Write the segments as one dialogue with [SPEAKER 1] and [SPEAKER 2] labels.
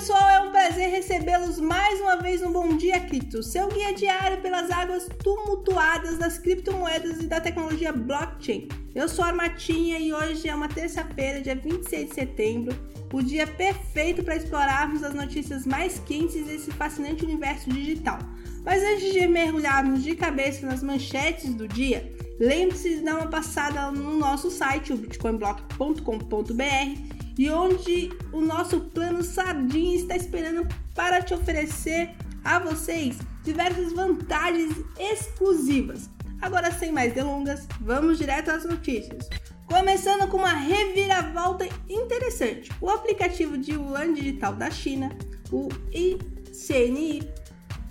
[SPEAKER 1] pessoal, é um prazer recebê-los mais uma vez no Bom Dia Cripto, seu guia diário pelas águas tumultuadas das criptomoedas e da tecnologia blockchain. Eu sou a Armatinha e hoje é uma terça-feira, dia 26 de setembro, o dia perfeito para explorarmos as notícias mais quentes desse fascinante universo digital. Mas antes de mergulharmos de cabeça nas manchetes do dia, lembre-se de dar uma passada no nosso site, o bitcoinblock.com.br e onde o nosso plano Sardinha está esperando para te oferecer a vocês diversas vantagens exclusivas. Agora, sem mais delongas, vamos direto às notícias. Começando com uma reviravolta interessante. O aplicativo de Yuan Digital da China, o ICNI,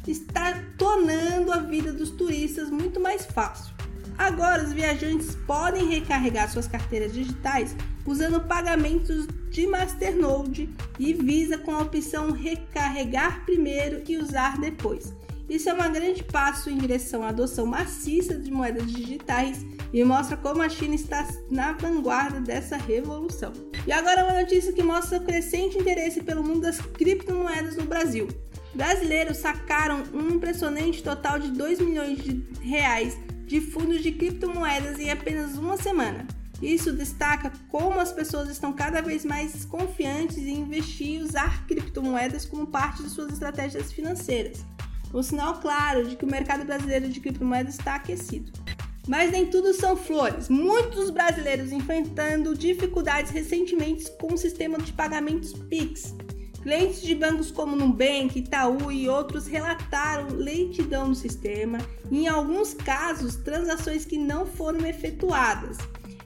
[SPEAKER 1] está tornando a vida dos turistas muito mais fácil. Agora, os viajantes podem recarregar suas carteiras digitais usando pagamentos de Masternode e Visa com a opção recarregar primeiro e usar depois. Isso é um grande passo em direção à adoção maciça de moedas digitais e mostra como a China está na vanguarda dessa revolução. E agora uma notícia que mostra o crescente interesse pelo mundo das criptomoedas no Brasil. Brasileiros sacaram um impressionante total de 2 milhões de reais de fundos de criptomoedas em apenas uma semana. Isso destaca como as pessoas estão cada vez mais confiantes em investir e usar criptomoedas como parte de suas estratégias financeiras. Um sinal claro de que o mercado brasileiro de criptomoedas está aquecido. Mas nem tudo são flores. Muitos brasileiros enfrentando dificuldades recentemente com o sistema de pagamentos Pix. Clientes de bancos como Nubank, Itaú e outros relataram lentidão no sistema e, em alguns casos, transações que não foram efetuadas.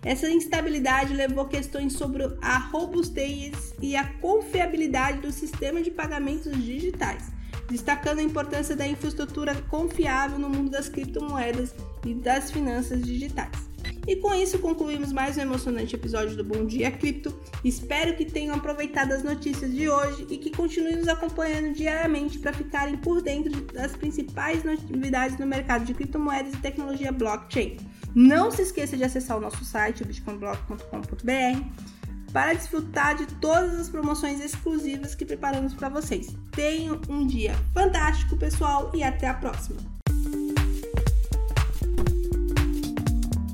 [SPEAKER 1] Essa instabilidade levou questões sobre a robustez e a confiabilidade do sistema de pagamentos digitais, destacando a importância da infraestrutura confiável no mundo das criptomoedas e das finanças digitais. E com isso concluímos mais um emocionante episódio do Bom Dia Cripto. Espero que tenham aproveitado as notícias de hoje e que continuem nos acompanhando diariamente para ficarem por dentro das principais novidades no mercado de criptomoedas e tecnologia blockchain. Não se esqueça de acessar o nosso site, bitcoinblock.com.br, para desfrutar de todas as promoções exclusivas que preparamos para vocês. Tenham um dia fantástico, pessoal, e até a próxima!